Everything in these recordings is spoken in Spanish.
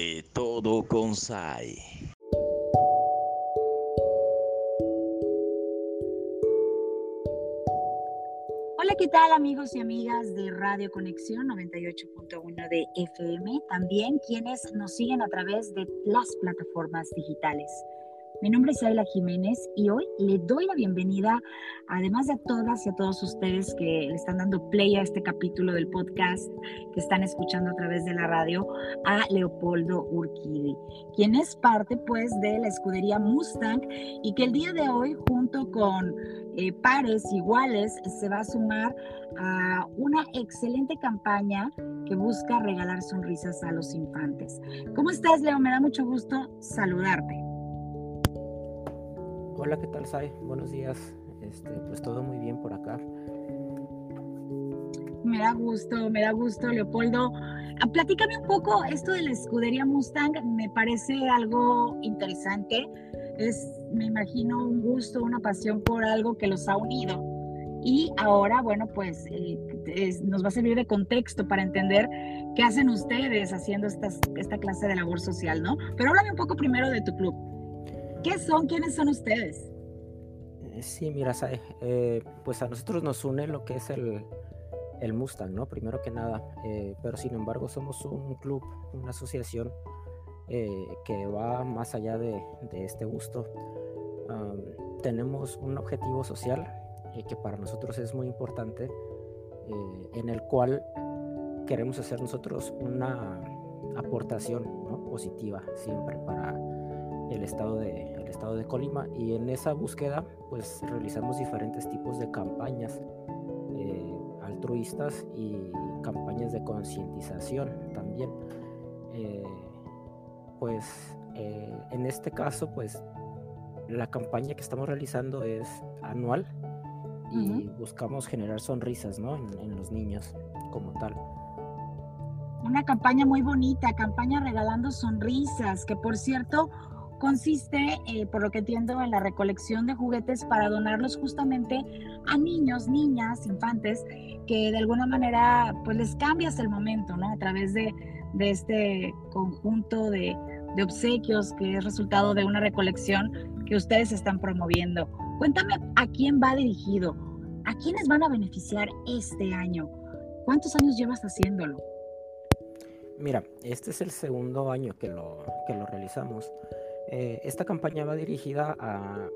De todo con SAI. Hola, ¿qué tal amigos y amigas de Radio Conexión 98.1 de FM? También quienes nos siguen a través de las plataformas digitales. Mi nombre es Ayla Jiménez y hoy le doy la bienvenida, además de a todas y a todos ustedes que le están dando play a este capítulo del podcast que están escuchando a través de la radio, a Leopoldo Urquidi, quien es parte pues de la escudería Mustang y que el día de hoy junto con eh, pares iguales se va a sumar a una excelente campaña que busca regalar sonrisas a los infantes. ¿Cómo estás, Leo? Me da mucho gusto saludarte. Hola, ¿qué tal, Sai? Buenos días. Este, pues todo muy bien por acá. Me da gusto, me da gusto, Leopoldo. Ah, platícame un poco esto de la escudería Mustang, me parece algo interesante. Es, me imagino, un gusto, una pasión por algo que los ha unido. Y ahora, bueno, pues eh, nos va a servir de contexto para entender qué hacen ustedes haciendo esta clase de labor social, ¿no? Pero háblame un poco primero de tu club. ¿Qué son? ¿Quiénes son ustedes? Eh, sí, mira, eh, pues a nosotros nos une lo que es el, Mustang, ¿no? Primero que nada, eh, pero sin embargo somos un club, una asociación que va más allá de, este gusto. tenemos un objetivo social que para nosotros es muy importante, en el cual queremos hacer nosotros una aportación positiva siempre para el estado de, el estado de Colima y en esa búsqueda pues realizamos diferentes tipos de campañas eh, altruistas y campañas de concientización también. Eh, pues eh, en este caso pues la campaña que estamos realizando es anual y buscamos generar sonrisas ¿no? en, en los niños como tal una campaña muy bonita, campaña regalando sonrisas, que por cierto, consiste, eh, por lo que entiendo, en la recolección de juguetes para donarlos justamente a niños, niñas, infantes, que de alguna manera pues les cambias el momento, ¿no? A través de, este conjunto de, de obsequios que es resultado de una recolección que ustedes están promoviendo. Cuéntame a quién va dirigido, a quiénes van a beneficiar este año. ¿Cuántos años llevas haciéndolo? Mira, este es el segundo año que lo, que lo realizamos. Eh, esta campaña va dirigida a,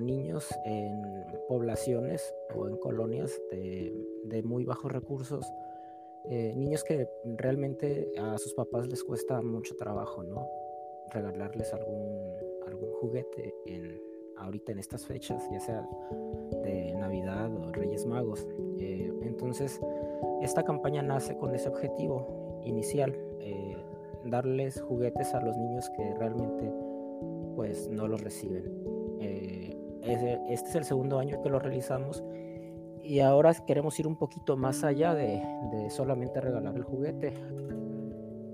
niños en poblaciones o en colonias de, muy bajos recursos, eh, niños que realmente a sus papás les cuesta mucho trabajo, ¿no? Regalarles algún, juguete en, ahorita en estas fechas, ya sea de Navidad o Reyes Magos. Eh, entonces, esta campaña nace con ese objetivo inicial, darles juguetes a los niños que realmente pues no lo reciben. Eh, este es el segundo año que lo realizamos y ahora queremos ir un poquito más allá de, solamente regalar el juguete.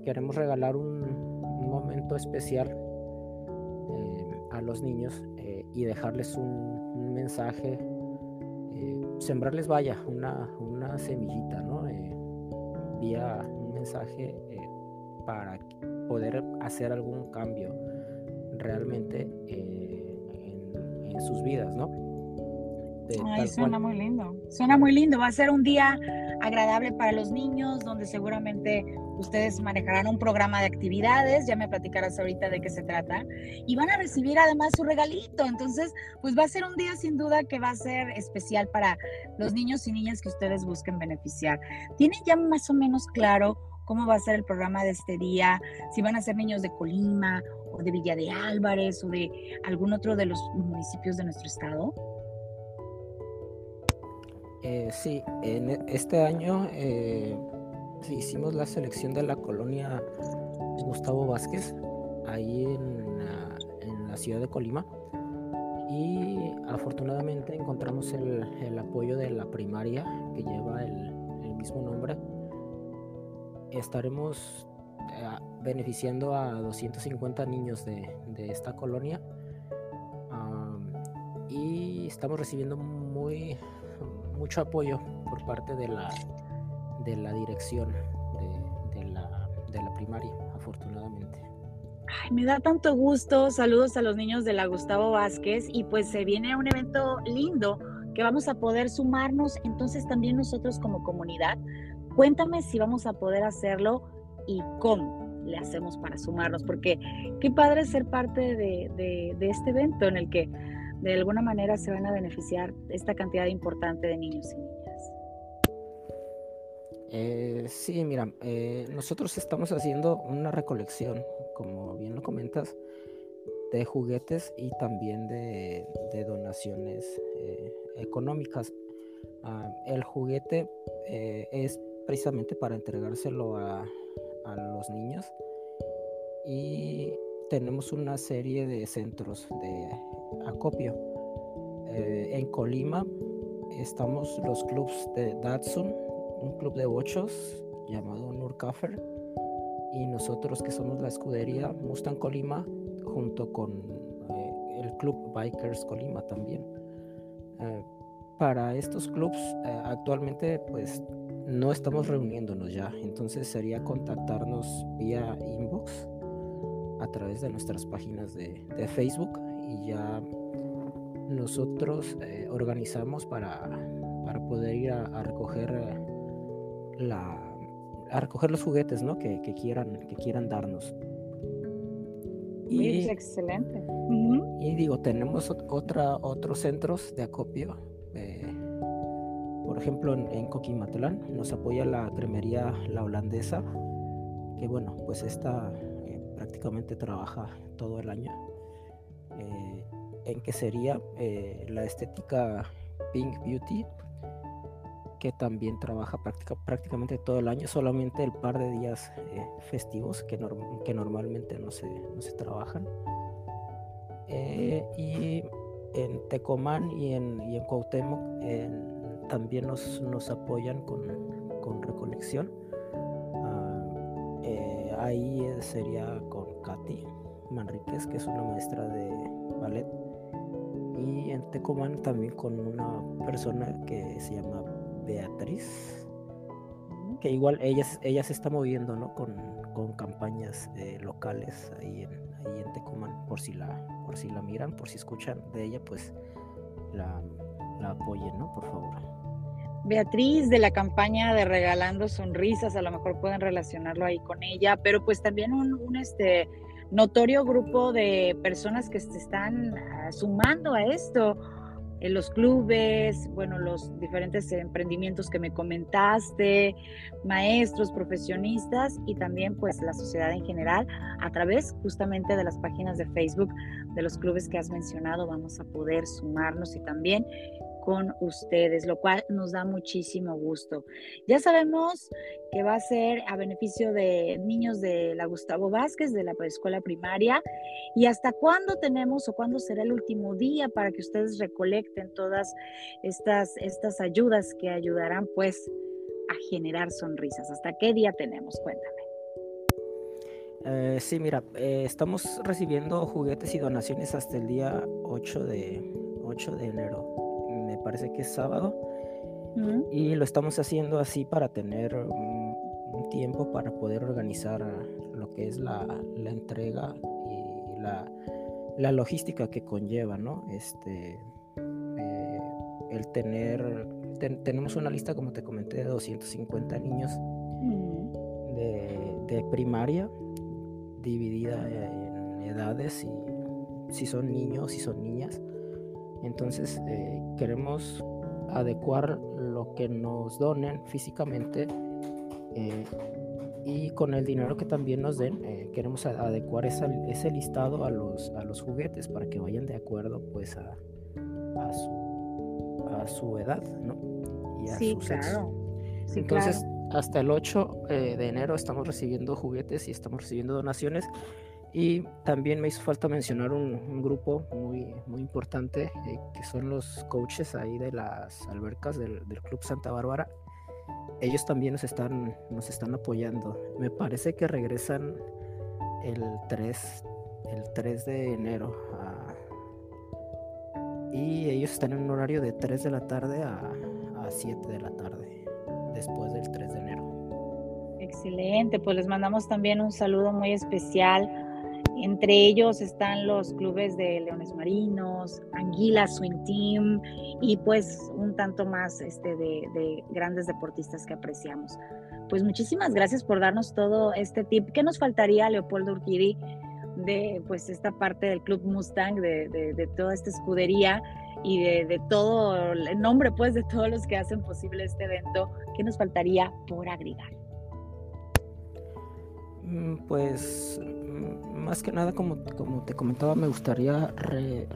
Queremos regalar un, momento especial eh, a los niños eh, y dejarles un, mensaje, sembrarles, vaya, una, una semillita, ¿no? vía un mensaje para poder hacer algún cambio realmente eh, en, sus vidas, ¿no? Ay, suena muy lindo. Suena muy lindo. Va a ser un día agradable para los niños, donde seguramente ustedes manejarán un programa de actividades. Ya me platicarás ahorita de qué se trata. Y van a recibir además su regalito. Entonces, pues va a ser un día sin duda que va a ser especial para los niños y niñas que ustedes busquen beneficiar. ¿Tienen ya más o menos claro cómo va a ser el programa de este día? Si van a ser niños de Colima de Villa de Álvarez o de algún otro de los municipios de nuestro estado? Eh, sí, en e, este año eh, hicimos la selección de la colonia Gustavo Vázquez, ahí en la, ciudad de Colima, y afortunadamente encontramos el, apoyo de la primaria que lleva el, el mismo nombre. Estaremos beneficiando a 250 niños de, esta colonia y estamos recibiendo muy mucho apoyo por parte de la de la dirección de, la, primaria, afortunadamente. Me da tanto gusto. Saludos a los niños de la Gustavo Vázquez y pues se viene un evento lindo que vamos a poder sumarnos entonces también nosotros como comunidad. Cuéntame si vamos a poder hacerlo y cómo le hacemos para sumarnos, porque qué padre ser parte de, de este evento en el que de alguna manera se van a beneficiar esta cantidad importante de niños y niñas. Eh, sí, mira, eh, nosotros estamos haciendo una recolección, como bien lo comentas, de juguetes y también de, donaciones eh, económicas. Ah, el juguete es precisamente para entregárselo a, a los niños y tenemos una serie de centros de acopio. Eh, en Colima estamos los clubs de Datsun, un club de bochos llamado Nurkafer, y nosotros que somos la escudería Mustang Colima, junto con eh, el club Bikers Colima también. Eh, para estos clubs actualmente pues no estamos reuniéndonos ya, entonces sería contactarnos vía inbox a través de nuestras páginas de, Facebook y ya nosotros eh, organizamos para, para, poder ir a, recoger eh, la a recoger los juguetes ¿no? que, quieran que quieran darnos. Y, excelente. Y digo tenemos otra otros centros de acopio eh, por ejemplo en, Coquimatlán nos apoya la cremería la holandesa que bueno pues esta prácticamente trabaja todo el año, eh, en que sería eh, la estética Pink Beauty, que también trabaja prácticamente todo el año, solamente el par de días eh, festivos que, normalmente no se, no se trabajan. y en Tecomán y en, y en Cuauhtémoc también nos, nos apoyan con, con recolección ahí eh, sería con Katy Manríquez, que es una maestra de ballet. Y en Tecomán también con una persona que se llama Beatriz, que igual ella, ella se está moviendo ¿no? con, con campañas eh, locales ahí en, ahí en Tecomán, por si, la, por si la miran, por si escuchan de ella, pues la, la apoyen, ¿no? Por favor. Beatriz de la campaña de Regalando Sonrisas, a lo mejor pueden relacionarlo ahí con ella, pero pues también un, este, notorio grupo de personas que se están ah, sumando a esto, en los clubes, bueno, los diferentes emprendimientos que me comentaste, maestros, profesionistas y también pues la sociedad en general a través justamente de las páginas de Facebook de los clubes que has mencionado vamos a poder sumarnos y también con ustedes, lo cual nos da muchísimo gusto. Ya sabemos que va a ser a beneficio de niños de la Gustavo Vázquez, de la escuela primaria, y hasta cuándo tenemos o cuándo será el último día para que ustedes recolecten todas estas, estas ayudas que ayudarán pues a generar sonrisas. ¿Hasta qué día tenemos? Cuéntame. Eh, sí, mira, eh, estamos recibiendo juguetes y donaciones hasta el día 8 de, 8 de enero parece que es sábado. Y lo estamos haciendo así para tener un, tiempo para poder organizar lo que es la, la entrega y la, la, logística que conlleva, ¿no? Este, eh, el tener, tenemos una lista, como te comenté, de 250 niños de, de primaria, dividida en edades y si son niños, si son niñas. Entonces eh, queremos adecuar lo que nos donen físicamente eh, y con el dinero que también nos den eh, queremos adecuar ese listado a los, a los juguetes para que vayan de acuerdo pues a, a, su, a su edad ¿no? y a su sexo. Entonces hasta el 8 de enero estamos recibiendo juguetes y estamos recibiendo donaciones y también me hizo falta mencionar un, grupo muy, muy importante, eh, que son los coaches ahí de las albercas del, Club Santa Bárbara. Ellos también nos están, nos están apoyando. Me parece que regresan el 3, el 3 de enero. y ellos están en un horario de 3 de la tarde a, a 7 de la tarde, después del 3 de enero. Excelente, pues les mandamos también un saludo muy especial. Entre ellos están los clubes de Leones Marinos, Anguila Swing Team y pues un tanto más este, de, grandes deportistas que apreciamos. Pues muchísimas gracias por darnos todo este tip. ¿Qué nos faltaría, Leopoldo Urquidi, de pues esta parte del Club Mustang, de, de toda esta escudería y de, todo el nombre pues de todos los que hacen posible este evento? ¿Qué nos faltaría por agregar? Mm, pues mm, más que nada, como, como te comentaba, me gustaría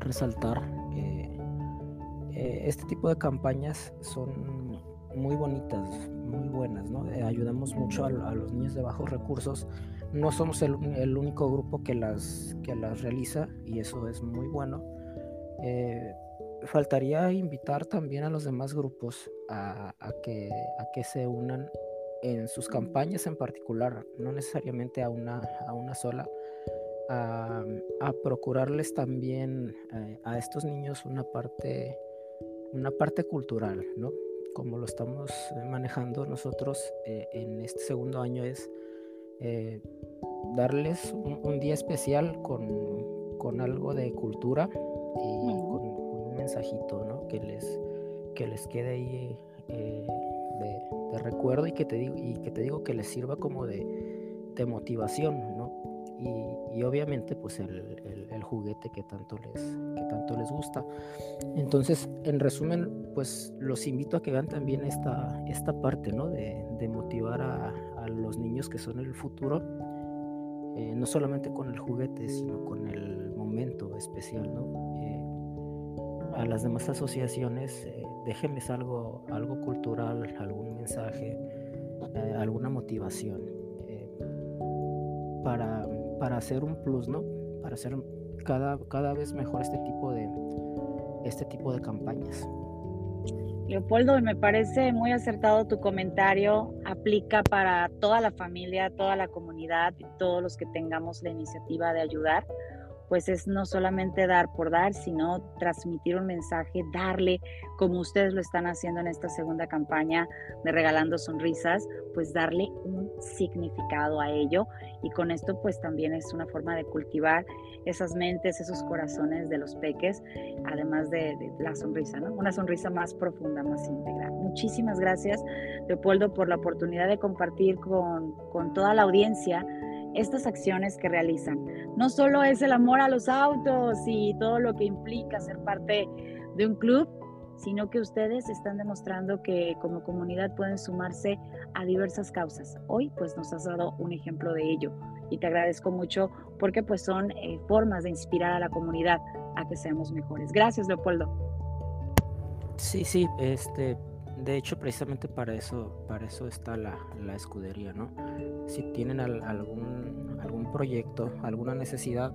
resaltar eh, eh, este tipo de campañas son muy bonitas, muy buenas, ¿no? Eh, ayudamos mucho a, los niños de bajos recursos. No somos el, único grupo que las, que las realiza y eso es muy bueno. faltaría invitar también a los demás grupos a, que, a que se unan en sus campañas en particular, no necesariamente a una, a una sola, a, procurarles también eh, a estos niños una parte, una parte cultural, ¿no? Como lo estamos manejando nosotros eh, en este segundo año es eh, darles un, día especial con, con, algo de cultura y con, un mensajito, ¿no? Que les, que les quede ahí de, recuerdo y que te digo, y que te digo que les sirva como de, motivación, ¿no? Y, obviamente pues el, juguete que tanto, les, que tanto les gusta. Entonces, en resumen, pues los invito a que vean también esta, esta parte, ¿no? De, motivar a, los niños que son el futuro, eh, no solamente con el juguete, sino con el momento especial, ¿no? Eh, a las demás asociaciones, eh, déjenles algo, algo cultural, algún mensaje, eh, alguna motivación eh, para, para, hacer un plus, ¿no? Para hacer cada, cada vez mejor este tipo de, este tipo de campañas. Leopoldo, me parece muy acertado tu comentario. Aplica para toda la familia, toda la comunidad, todos los que tengamos la iniciativa de ayudar pues es no solamente dar por dar, sino transmitir un mensaje, darle, como ustedes lo están haciendo en esta segunda campaña de Regalando Sonrisas, pues darle un significado a ello. Y con esto pues también es una forma de cultivar esas mentes, esos corazones de los peques, además de, la sonrisa, ¿no? Una sonrisa más profunda, más íntegra. Muchísimas gracias, Leopoldo, por la oportunidad de compartir con, con toda la audiencia estas acciones que realizan. No solo es el amor a los autos y todo lo que implica ser parte de un club, sino que ustedes están demostrando que como comunidad pueden sumarse a diversas causas. Hoy pues nos has dado un ejemplo de ello y te agradezco mucho porque pues son eh, formas de inspirar a la comunidad a que seamos mejores. Gracias, Leopoldo. Sí, sí, este, de hecho, precisamente para eso, para eso está la, escudería, ¿no? Si tienen algún, algún proyecto, alguna necesidad,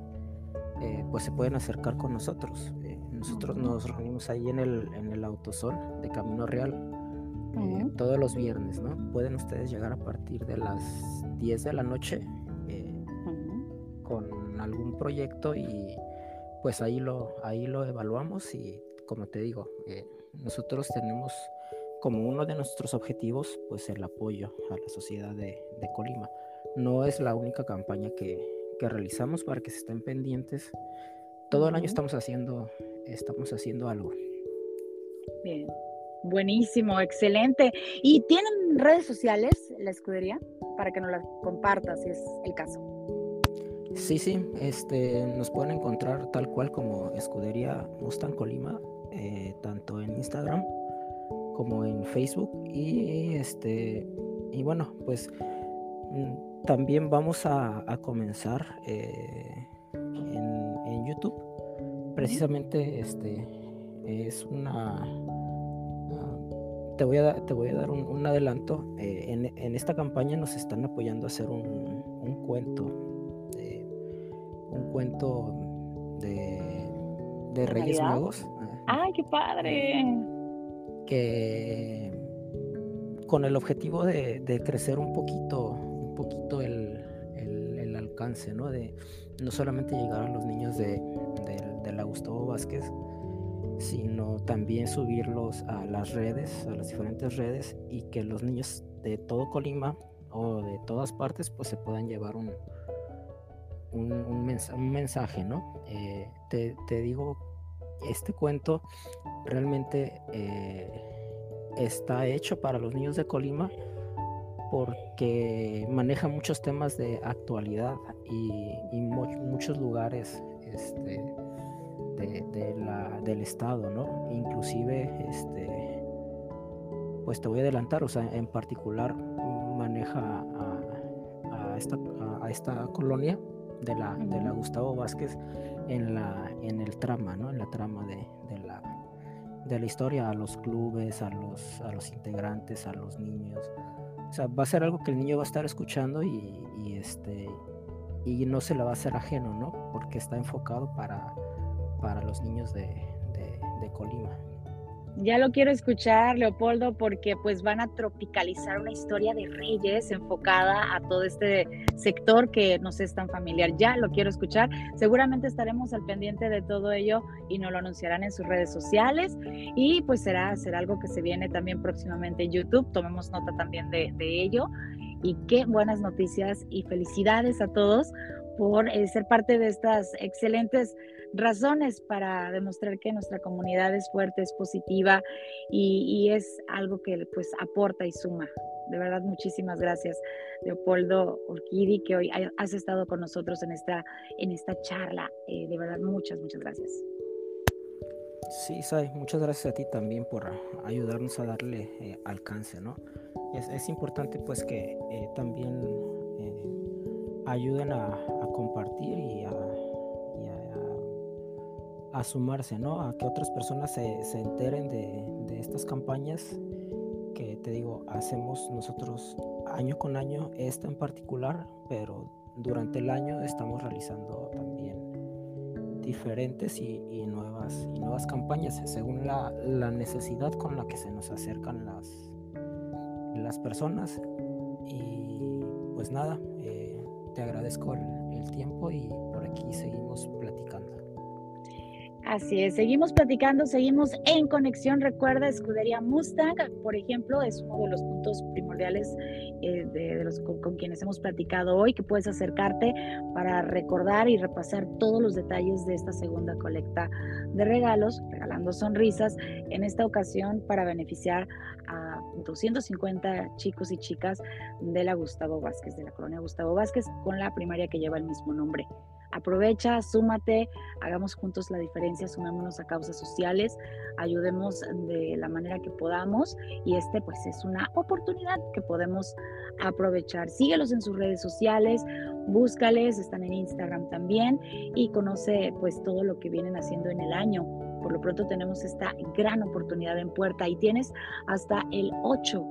eh, pues se pueden acercar con nosotros. Eh, nosotros nos reunimos ahí en el, en el Autosol de Camino Real eh, todos los viernes, ¿no? Pueden ustedes llegar a partir de las 10 de la noche con algún proyecto y pues ahí lo, ahí lo evaluamos y como te digo, nosotros tenemos como uno de nuestros objetivos, pues el apoyo a la sociedad de, Colima. No es la única campaña que, realizamos para que se estén pendientes. Todo el año estamos haciendo, estamos haciendo algo. Bien, buenísimo, excelente. ¿Y tienen redes sociales la escudería para que nos las compartas si es el caso? Sí, sí, este, nos pueden encontrar tal cual como Escudería Mustang Colima, eh, tanto en Instagram como en Facebook y este y bueno pues mm, también vamos a, comenzar eh, en, YouTube. Precisamente este es una ah, te voy a, te voy a dar un, adelanto eh, en, esta campaña nos están apoyando a hacer un, cuento un cuento de, de Reyes Magos. ¡Ay, qué padre! Que con el objetivo de, crecer un poquito, un poquito el, alcance, ¿no? De no solamente llegar a los niños de, la Gustavo Vázquez, sino también subirlos a las redes, a las diferentes redes, y que los niños de todo Colima o de todas partes, pues se puedan llevar un, un, mensaje, ¿no? Eh, te, digo, este cuento realmente eh, está hecho para los niños de Colima porque maneja muchos temas de actualidad y, muchos lugares este, del estado, ¿no? Inclusive, este, pues te voy a adelantar, o sea, en particular maneja a esta, colonia de la, de la Gustavo Vázquez en, la, en el trama, ¿no? En la trama de, la, de la historia, a los clubes, a los, a los integrantes, a los niños. O sea, va a ser algo que el niño va a estar escuchando y, este, y no se le va a hacer ajeno, ¿no? Porque está enfocado para, para los niños de, de Colima. Ya lo quiero escuchar, Leopoldo, porque pues van a tropicalizar una historia de reyes enfocada a todo este sector que nos es tan familiar. Ya lo quiero escuchar. Seguramente estaremos al pendiente de todo ello y nos lo anunciarán en sus redes sociales. Y pues será, será algo que se viene también próximamente en YouTube. Tomemos nota también de, ello. Y qué buenas noticias y felicidades a todos por eh, ser parte de estas excelentes razones para demostrar que nuestra comunidad es fuerte, es positiva y, es algo que pues aporta y suma. De verdad, muchísimas gracias, Leopoldo Orquidi, que hoy has estado con nosotros en esta, en esta charla. Eh, de verdad, muchas, muchas gracias. Sí, Sai, muchas gracias a ti también por ayudarnos a darle eh, alcance, ¿no? Es, importante pues que también ayuden a, compartir y a, a, sumarse, ¿no? A que otras personas se, se enteren de, de, estas campañas que te digo, hacemos nosotros año con año, esta en particular, pero durante el año estamos realizando también diferentes y, y nuevas, y nuevas campañas según la, la, necesidad con la que se nos acercan las, las personas. Y pues nada, eh, te agradezco el, tiempo y por aquí seguimos. Así es, seguimos platicando, seguimos en conexión. Recuerda, Escudería Mustang, por ejemplo, es uno de los puntos primordiales eh, de, los con, con, quienes hemos platicado hoy, que puedes acercarte para recordar y repasar todos los detalles de esta segunda colecta de regalos, regalando sonrisas, en esta ocasión para beneficiar a 250 chicos y chicas de la Gustavo Vázquez, de la colonia Gustavo Vázquez, con la primaria que lleva el mismo nombre. Aprovecha, súmate, hagamos juntos la diferencia, sumémonos a causas sociales, ayudemos de la manera que podamos y este pues es una oportunidad que podemos aprovechar. Síguelos en sus redes sociales, búscales, están en Instagram también y conoce pues todo lo que vienen haciendo en el año por lo pronto tenemos esta gran oportunidad en puerta y tienes hasta el 8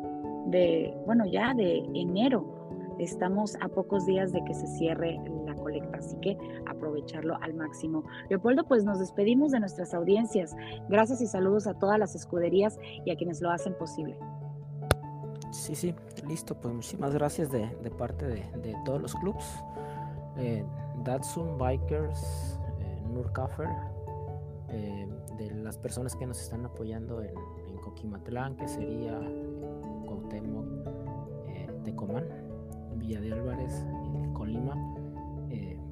de, bueno, ya de enero. Estamos a pocos días de que se cierre la colecta, así que aprovecharlo al máximo. Leopoldo, pues nos despedimos de nuestras audiencias. Gracias y saludos a todas las escuderías y a quienes lo hacen posible. Sí, sí, listo. Pues muchísimas gracias de, parte de, todos los clubs. Eh, Datsun, Bikers, eh, Nurkafer, eh, de las personas que nos están apoyando en, Coquimatlán, que sería Cuauhtémoc, eh, Tecomán, Villa de Álvarez, eh, Colima,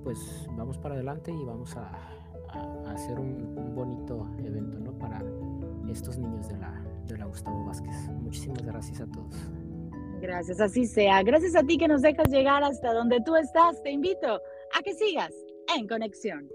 pues vamos para adelante y vamos a, hacer un, bonito evento ¿no? para estos niños de la, de la Gustavo Vázquez. Muchísimas gracias a todos. Gracias, así sea. Gracias a ti que nos dejas llegar hasta donde tú estás. Te invito a que sigas en conexión.